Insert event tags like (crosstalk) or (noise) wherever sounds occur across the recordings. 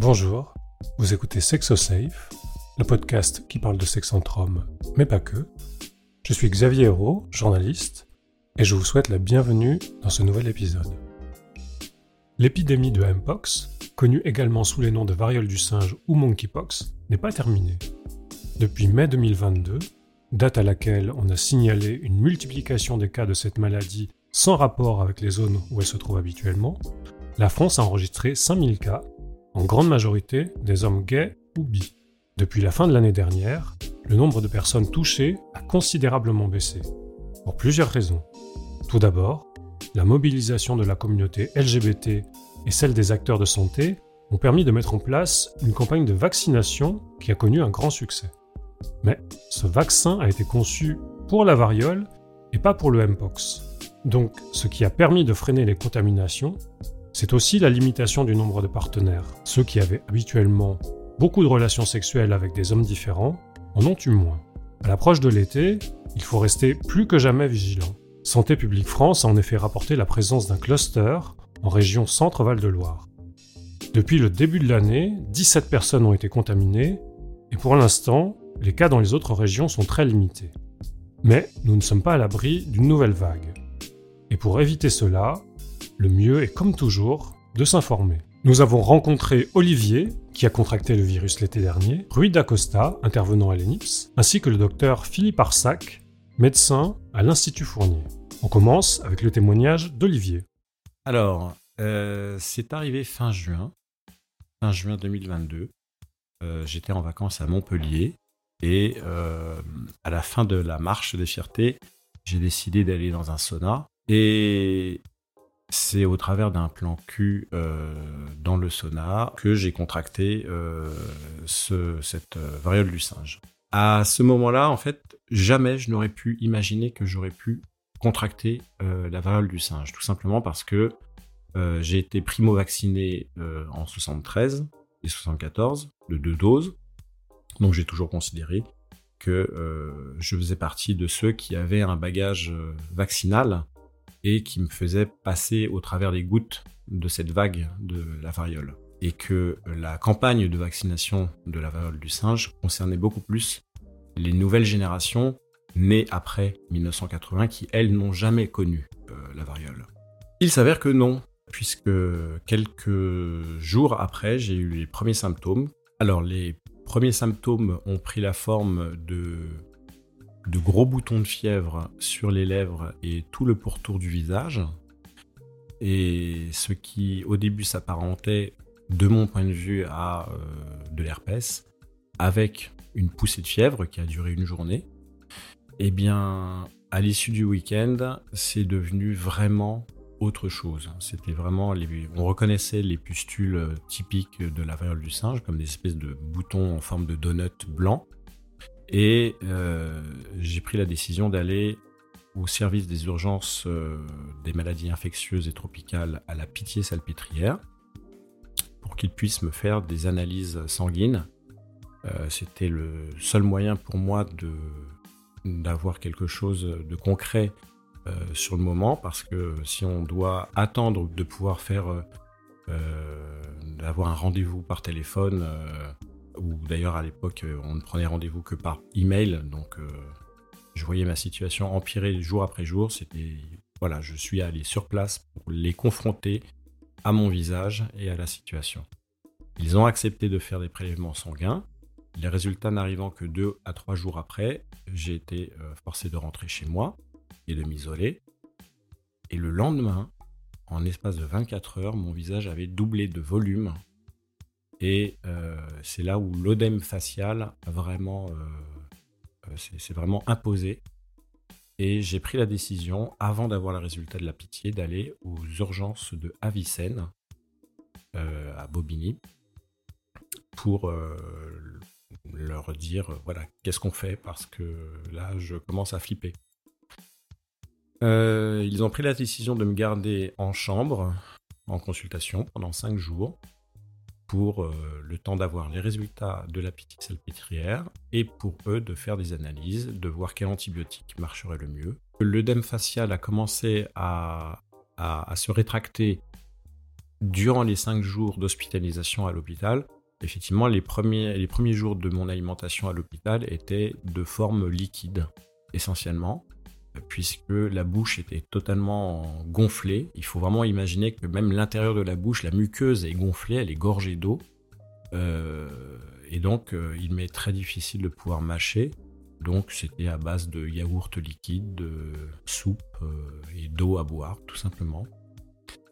Bonjour, vous écoutez SexoSafe, le podcast qui parle de sexe entre hommes, mais pas que. Je suis Xavier Hérault, journaliste, et je vous souhaite la bienvenue dans ce nouvel épisode. L'épidémie de Mpox, connue également sous les noms de variole du singe ou monkeypox, n'est pas terminée. Depuis mai 2022, date à laquelle on a signalé une multiplication des cas de cette maladie sans rapport avec les zones où elle se trouve habituellement, la France a enregistré 5000 cas en grande majorité des hommes gays ou bi. Depuis la fin de l'année dernière, le nombre de personnes touchées a considérablement baissé, pour plusieurs raisons. Tout d'abord, la mobilisation de la communauté LGBT et celle des acteurs de santé ont permis de mettre en place une campagne de vaccination qui a connu un grand succès. Mais ce vaccin a été conçu pour la variole et pas pour le Mpox. Donc, ce qui a permis de freiner les contaminations c'est aussi la limitation du nombre de partenaires. Ceux qui avaient habituellement beaucoup de relations sexuelles avec des hommes différents en ont eu moins. À l'approche de l'été, il faut rester plus que jamais vigilant. Santé publique France a en effet rapporté la présence d'un cluster en région Centre-Val de Loire. Depuis le début de l'année, 17 personnes ont été contaminées et pour l'instant, les cas dans les autres régions sont très limités. Mais nous ne sommes pas à l'abri d'une nouvelle vague. Et pour éviter cela, le mieux est comme toujours de s'informer. Nous avons rencontré Olivier, qui a contracté le virus l'été dernier, Rui Dacosta, intervenant à l'ENIPS, ainsi que le docteur Philippe Arsac, médecin à l'Institut Fournier. On commence avec le témoignage d'Olivier. Alors, euh, c'est arrivé fin juin, fin juin 2022. Euh, j'étais en vacances à Montpellier et euh, à la fin de la marche des fiertés, j'ai décidé d'aller dans un sauna. Et c'est au travers d'un plan Q euh, dans le sauna que j'ai contracté euh, cette euh, variole du singe. À ce moment-là, en fait, jamais je n'aurais pu imaginer que j'aurais pu contracter la variole du singe, tout simplement parce que j'ai été primo-vacciné en 73 et 74 de deux doses, donc j'ai toujours considéré que je faisais partie de ceux qui avaient un bagage vaccinal et qui me faisait passer au travers des gouttes de cette vague de la variole. Et que la campagne de vaccination de la variole du singe concernait beaucoup plus les nouvelles générations nées après 1980 qui, elles, n'ont jamais connu euh, la variole. Il s'avère que non, puisque quelques jours après, j'ai eu les premiers symptômes. Alors, les premiers symptômes ont pris la forme de de gros boutons de fièvre sur les lèvres et tout le pourtour du visage. Et ce qui au début s'apparentait, de mon point de vue, à euh, de l'herpès, avec une poussée de fièvre qui a duré une journée, eh bien, à l'issue du week-end, c'est devenu vraiment autre chose. C'était vraiment, on reconnaissait les pustules typiques de la variole du singe, comme des espèces de boutons en forme de donut blanc, et euh, j'ai pris la décision d'aller au service des urgences euh, des maladies infectieuses et tropicales à la Pitié-Salpêtrière pour qu'ils puissent me faire des analyses sanguines. Euh, c'était le seul moyen pour moi d'avoir quelque chose de concret sur le moment parce que si on doit attendre de pouvoir faire d'avoir un rendez-vous par téléphone ou d'ailleurs à l'époque euh, on ne prenait rendez-vous que par email, donc euh, je voyais ma situation empirer jour après jour. C'était voilà, je suis allé sur place pour les confronter à mon visage et à la situation. Ils ont accepté de faire des prélèvements sanguins. Les résultats n'arrivant que deux à trois jours après, j'ai été euh, forcé de rentrer chez moi et de m'isoler. Et le lendemain, en espace de 24 heures, mon visage avait doublé de volume et euh, c'est là où l'odème facial a vraiment, euh, c'est vraiment imposé. Et j'ai pris la décision, avant d'avoir le résultat de la pitié, d'aller aux urgences de Avicenne, à Bobigny, pour leur dire, voilà, qu'est-ce qu'on fait Parce que là, je commence à flipper. ils ont pris la décision de me garder en chambre, en consultation, pendant 5 jours pour euh, le temps d'avoir les résultats de la petite salpêtrière et pour eux de faire des analyses, de voir quel antibiotique marcherait le mieux. L'œdème facial a commencé à, se rétracter durant les cinq jours d'hospitalisation à l'hôpital, effectivement, les premiers, les premiers jours de mon alimentation à l'hôpital étaient de forme liquide, essentiellement, puisque la bouche était totalement gonflée. Il faut vraiment imaginer que même l'intérieur de la bouche, la muqueuse est gonflée, elle est gorgée d'eau. Euh, et donc, euh, il m'est très difficile de pouvoir mâcher. Donc, c'était à base de yaourt liquide, de soupe euh, et d'eau à boire, tout simplement.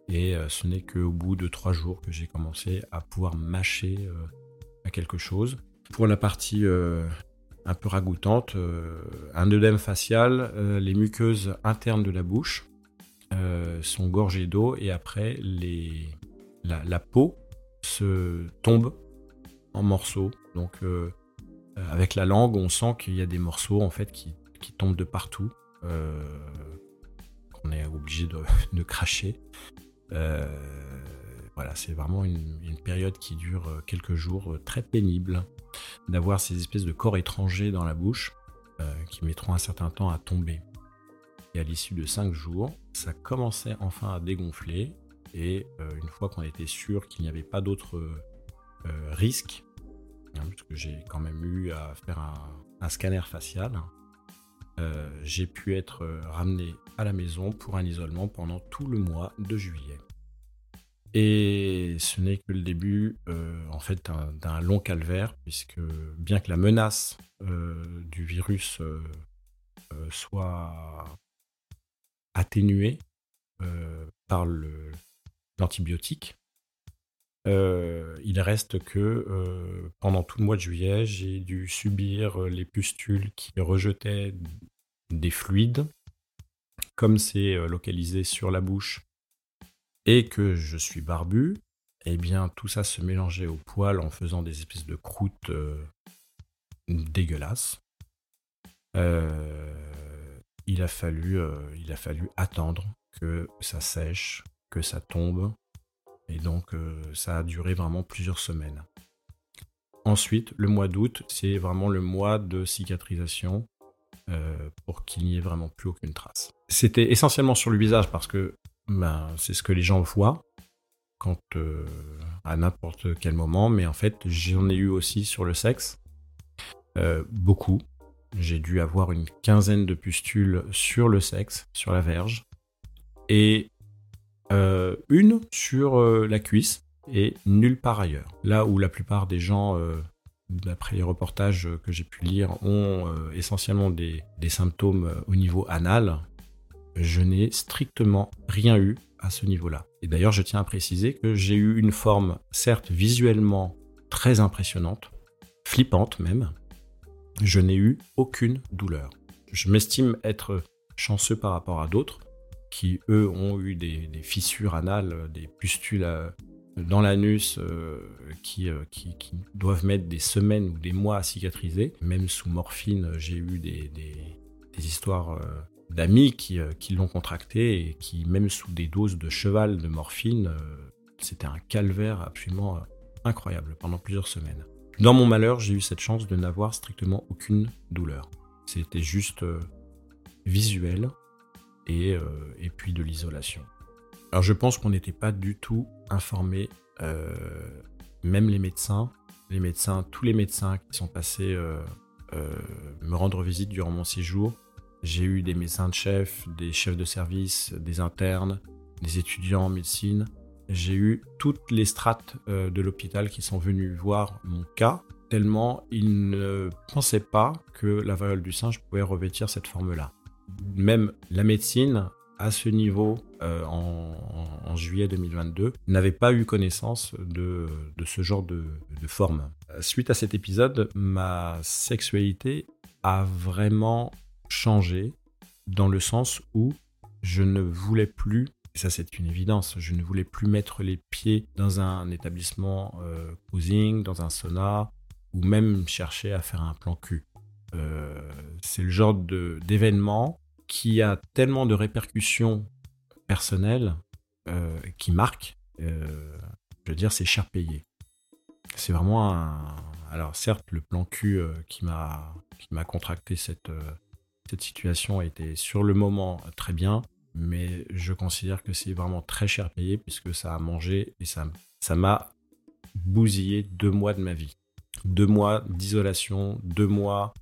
Et ce n'est qu'au bout de trois jours que j'ai commencé à pouvoir mâcher à quelque chose. Pour la partie un peu ragoûtante, un œdème facial, les muqueuses internes de la bouche sont gorgées d'eau et après la, peau se tombe en morceaux. Donc euh, euh, avec la langue, on sent qu'il y a des morceaux en fait qui, tombent de partout, euh, qu'on est obligé de, (laughs) cracher. voilà, c'est vraiment une, période qui dure quelques jours, très pénible, d'avoir ces espèces de corps étrangers dans la bouche qui mettront un certain temps à tomber. Et à l'issue de cinq jours, ça commençait enfin à dégonfler. Et une fois qu'on était sûr qu'il n'y avait pas d'autres risques, Hein, puisque j'ai quand même eu à faire un, scanner facial. Euh, j'ai pu être euh, ramené à la maison pour un isolement pendant tout le mois de juillet. Et ce n'est que le début, euh, en fait, d'un long calvaire, puisque bien que la menace du virus soit atténuée par l'antibiotique, euh, il reste que euh, pendant tout le mois de juillet, j'ai dû subir euh, les pustules qui rejetaient des fluides, comme c'est localisé sur la bouche et que je suis barbu, eh bien tout ça se mélangeait au poil en faisant des espèces de croûtes dégueulasses. il, a fallu, il a fallu attendre que ça sèche, que ça tombe, et donc, euh, ça a duré vraiment plusieurs semaines. Ensuite, le mois d'août, c'est vraiment le mois de cicatrisation euh, pour qu'il n'y ait vraiment plus aucune trace. C'était essentiellement sur le visage parce que ben, c'est ce que les gens voient quand, euh, à n'importe quel moment, mais en fait, j'en ai eu aussi sur le sexe. beaucoup. J'ai dû avoir une quinzaine de pustules sur le sexe, sur la verge. Et euh, une sur euh, la cuisse et nulle part ailleurs. Là où la plupart des gens, euh, d'après les reportages que j'ai pu lire, ont essentiellement des, symptômes au niveau anal, je n'ai strictement rien eu à ce niveau-là. Et d'ailleurs, je tiens à préciser que j'ai eu une forme, certes visuellement très impressionnante, flippante même. Je n'ai eu aucune douleur. Je m'estime être chanceux par rapport à d'autres, qui eux ont eu des, fissures anales, des pustules euh, dans l'anus euh, qui, euh, qui, doivent mettre des semaines ou des mois à cicatriser. Même sous morphine, j'ai eu des, histoires d'amis qui, qui l'ont contracté et qui, même sous des doses de cheval de morphine, c'était un calvaire absolument incroyable pendant plusieurs semaines. Dans mon malheur, j'ai eu cette chance de n'avoir strictement aucune douleur. C'était juste visuel euh, et, puis de l'isolation. Alors je pense qu'on n'était pas du tout informés, euh, même les médecins, les médecins, tous les médecins qui sont passés euh, me rendre visite durant mon séjour. J'ai eu des médecins de chef, des chefs de service, des internes, des étudiants en médecine. J'ai eu toutes les strates de l'hôpital qui sont venus voir mon cas, tellement ils ne pensaient pas que la variole du singe pouvait revêtir cette forme-là même la médecine, à ce niveau, euh, en, juillet 2022, n'avait pas eu connaissance de, ce genre de, forme. Suite à cet épisode, ma sexualité a vraiment changé dans le sens où je ne voulais plus, et ça c'est une évidence, je ne voulais plus mettre les pieds dans un établissement euh, posing, dans un sauna, ou même chercher à faire un plan cul. Euh, c'est le genre d'événement qui a tellement de répercussions personnelles euh, qui marquent. Euh, je veux dire, c'est cher payé. C'est vraiment un. Alors, certes, le plan cul qui m'a qui m'a contracté cette, cette situation était sur le moment très bien, mais je considère que c'est vraiment très cher payé puisque ça a mangé et ça m'a bousillé deux mois de ma vie. Deux mois d'isolation, deux mois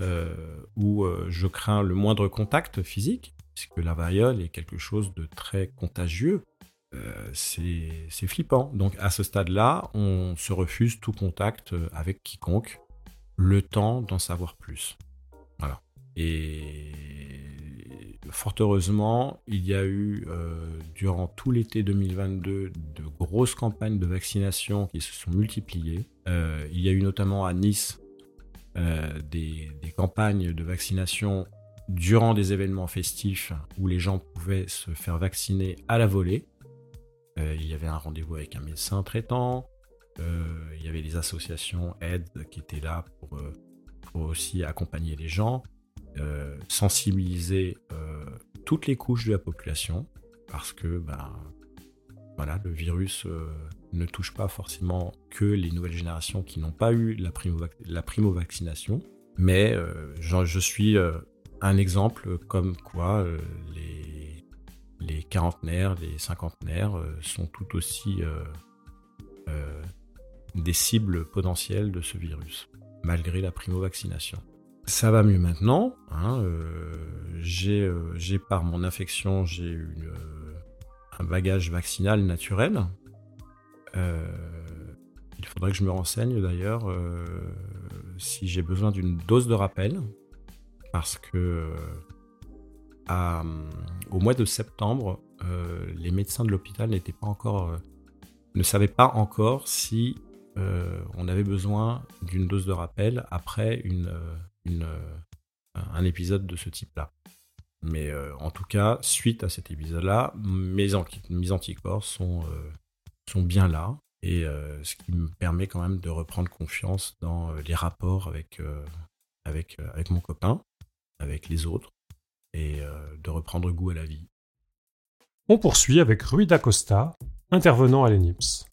euh, où euh, je crains le moindre contact physique, puisque la variole est quelque chose de très contagieux. Euh, c'est flippant. Donc à ce stade-là, on se refuse tout contact avec quiconque, le temps d'en savoir plus. Et fort heureusement, il y a eu durant tout l'été 2022 de grosses campagnes de vaccination qui se sont multipliées. il y a eu notamment à Nice euh, des, campagnes de vaccination durant des événements festifs où les gens pouvaient se faire vacciner à la volée. Euh, il y avait un rendez-vous avec un médecin traitant. Euh, il y avait des associations aides qui étaient là pour, aussi accompagner les gens, sensibiliser toutes les couches de la population parce que ben, voilà, le virus ne touche pas forcément que les nouvelles générations qui n'ont pas eu la, primo-vaccination, mais euh, je suis euh, un exemple comme quoi euh, les, les quarantenaires, les cinquantenaires sont tout aussi des cibles potentielles de ce virus, malgré la primo-vaccination. Ça va mieux maintenant. Hein, j'ai par mon infection, j'ai un bagage vaccinal naturel euh, il faudrait que je me renseigne d'ailleurs euh, si j'ai besoin d'une dose de rappel, parce que euh, au mois de septembre, les médecins de l'hôpital n'étaient pas encore, ne savaient pas encore si on avait besoin d'une dose de rappel après une, un épisode de ce type-là. Mais en tout cas, suite à cet épisode-là, mes, mes, anticorps sont, sont bien là. Et euh, ce qui me permet quand même de reprendre confiance dans euh, les rapports avec, euh, avec, avec mon copain, avec les autres, et de reprendre goût à la vie. On poursuit avec Rui D'Acosta, intervenant à l'ENIPS.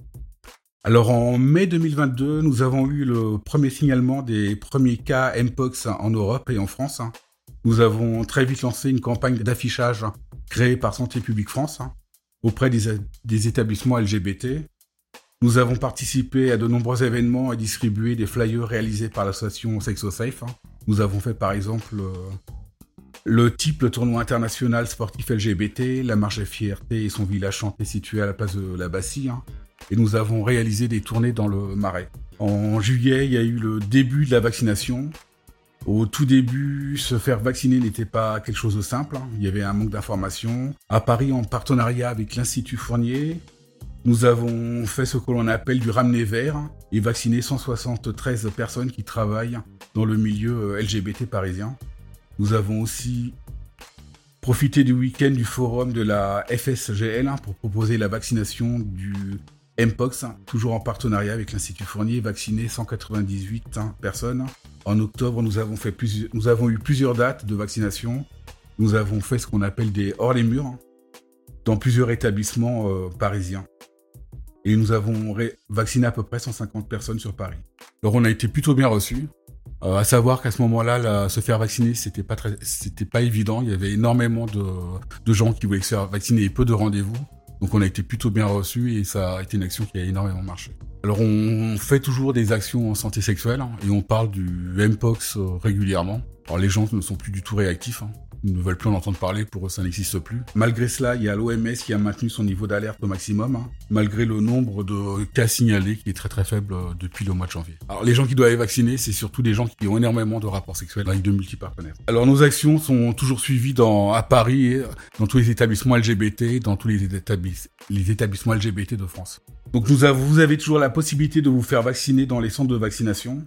Alors en mai 2022, nous avons eu le premier signalement des premiers cas Mpox en Europe et en France. Nous avons très vite lancé une campagne d'affichage créée par Santé publique France auprès des, établissements LGBT. Nous avons participé à de nombreux événements et distribué des flyers réalisés par l'association SexoSafe. Nous avons fait par exemple euh, le type tournoi international sportif LGBT, la marche fierté et son village chanté situé à la place de la Bassie. Et nous avons réalisé des tournées dans le Marais. En juillet, il y a eu le début de la vaccination. Au tout début, se faire vacciner n'était pas quelque chose de simple. Hein. Il y avait un manque d'informations. À Paris, en partenariat avec l'Institut Fournier, nous avons fait ce que l'on appelle du ramener vert et vacciné 173 personnes qui travaillent dans le milieu euh, LGBT parisien. Nous avons aussi profité du week-end du forum de la FSGL hein, pour proposer la vaccination du Mpox, toujours en partenariat avec l'Institut Fournier, vacciné 198 hein, personnes. En octobre, nous avons, eu plusieurs dates de vaccination. Nous avons fait ce qu'on appelle des hors les murs dans plusieurs établissements euh, parisiens. Et nous avons vacciné à peu près 150 personnes sur Paris. Alors on a été plutôt bien reçus. Euh, à savoir qu'à ce moment-là, se faire vacciner, c'était pas pas évident. Il y avait énormément de gens qui voulaient se faire vacciner et peu de rendez-vous. Donc on a été plutôt bien reçus et ça a été une action qui a énormément marché. Alors on fait toujours des actions en santé sexuelle hein, et on parle du Mpox euh, régulièrement. Alors les gens ne sont plus du tout réactifs. Hein ne veulent plus en entendre parler, pour eux ça n'existe plus. Malgré cela, il y a l'OMS qui a maintenu son niveau d'alerte au maximum, hein, malgré le nombre de cas signalés qui est très très faible euh, depuis le mois de janvier. Alors les gens qui doivent être vaccinés, c'est surtout des gens qui ont énormément de rapports sexuels avec de multipartenaires. Alors nos actions sont toujours suivies à Paris, dans tous les établissements LGBT, dans tous les, établissements LGBT de France. Donc vous avez toujours la possibilité de vous faire vacciner dans les centres de vaccination.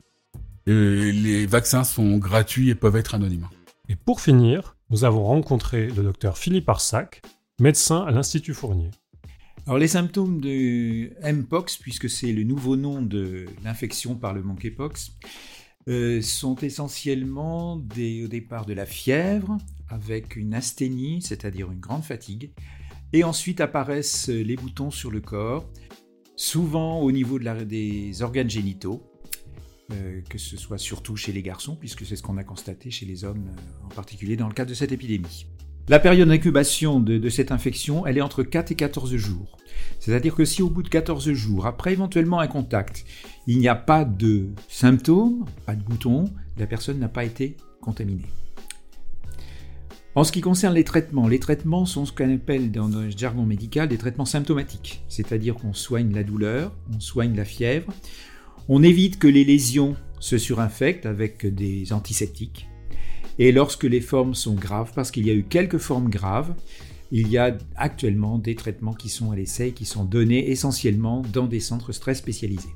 Et les vaccins sont gratuits et peuvent être anonymes. Et pour finir, nous avons rencontré le docteur Philippe Arsac, médecin à l'Institut Fournier. Alors les symptômes de Mpox, puisque c'est le nouveau nom de l'infection par le monkeypox, euh, sont essentiellement au départ de la fièvre, avec une asthénie, c'est-à-dire une grande fatigue, et ensuite apparaissent les boutons sur le corps, souvent au niveau des organes génitaux, que ce soit surtout chez les garçons, puisque c'est ce qu'on a constaté chez les hommes, euh, en particulier dans le cadre de cette épidémie. La période d'incubation de, cette infection, elle est entre 4 et 14 jours. C'est-à-dire que si au bout de 14 jours, après éventuellement un contact, il n'y a pas de symptômes, pas de boutons, la personne n'a pas été contaminée. En ce qui concerne les traitements, les traitements sont ce qu'on appelle dans le jargon médical des traitements symptomatiques, c'est-à-dire qu'on soigne la douleur, on soigne la fièvre, on évite que les lésions se surinfectent avec des antiseptiques, et lorsque les formes sont graves, parce qu'il y a eu quelques formes graves, il y a actuellement des traitements qui sont à l'essai, qui sont donnés essentiellement dans des centres très spécialisés.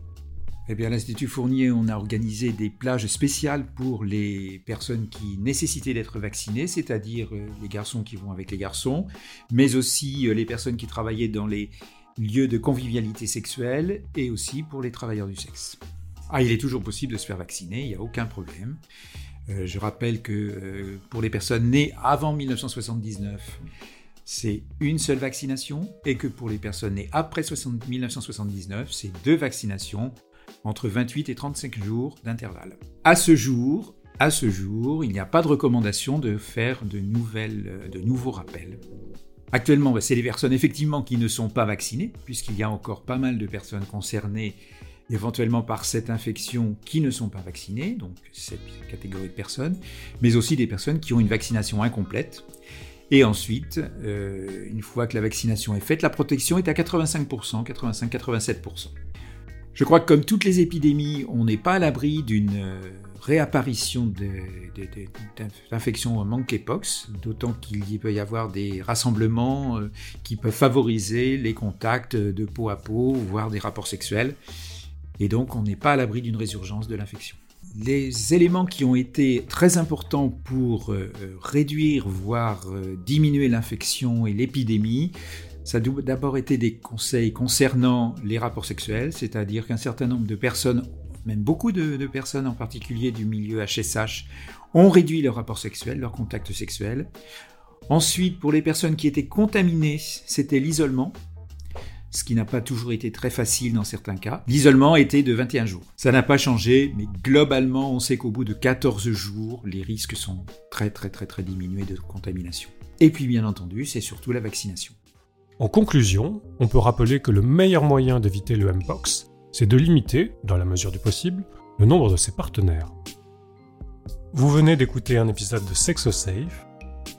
Eh bien, à l'Institut Fournier, on a organisé des plages spéciales pour les personnes qui nécessitaient d'être vaccinées, c'est-à-dire euh, les garçons qui vont avec les garçons, mais aussi euh, les personnes qui travaillaient dans les lieux de convivialité sexuelle et aussi pour les travailleurs du sexe. Ah, il est toujours possible de se faire vacciner, il n'y a aucun problème. Euh, je rappelle que euh, pour les personnes nées avant 1979, c'est une seule vaccination et que pour les personnes nées après 1979, c'est deux vaccinations entre 28 et 35 jours d'intervalle. À ce jour, à ce jour, il n'y a pas de recommandation de faire de, nouvelles, euh, de nouveaux rappels. Actuellement, bah, c'est les personnes effectivement qui ne sont pas vaccinées, puisqu'il y a encore pas mal de personnes concernées éventuellement par cette infection qui ne sont pas vaccinées, donc cette catégorie de personnes, mais aussi des personnes qui ont une vaccination incomplète. Et ensuite, euh, une fois que la vaccination est faite, la protection est à 85%, 85-87%. Je crois que comme toutes les épidémies, on n'est pas à l'abri d'une euh, réapparition d'infections monkeypox, d'autant qu'il peut y avoir des rassemblements euh, qui peuvent favoriser les contacts de peau à peau, voire des rapports sexuels. Et donc, on n'est pas à l'abri d'une résurgence de l'infection. Les éléments qui ont été très importants pour euh, euh, réduire, voire diminuer l'infection et l'épidémie, ça a d'abord été des conseils concernant les rapports sexuels, c'est-à-dire qu'un certain nombre de personnes, même beaucoup de, personnes en particulier du milieu HSH, ont réduit leurs rapports sexuels, leurs contacts sexuels. Ensuite, pour les personnes qui étaient contaminées, c'était l'isolement, ce qui n'a pas toujours été très facile dans certains cas. L'isolement était de 21 jours. Ça n'a pas changé, mais globalement, on sait qu'au bout de 14 jours, les risques sont très très très très diminués de contamination. Et puis bien entendu, c'est surtout la vaccination. En conclusion, on peut rappeler que le meilleur moyen d'éviter le Mpox, c'est de limiter, dans la mesure du possible, le nombre de ses partenaires. Vous venez d'écouter un épisode de SexoSafe,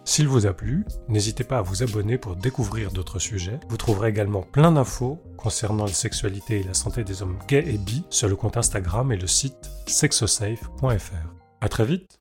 s'il vous a plu, n'hésitez pas à vous abonner pour découvrir d'autres sujets. Vous trouverez également plein d'infos concernant la sexualité et la santé des hommes gays et bi sur le compte Instagram et le site sexosafe.fr. À très vite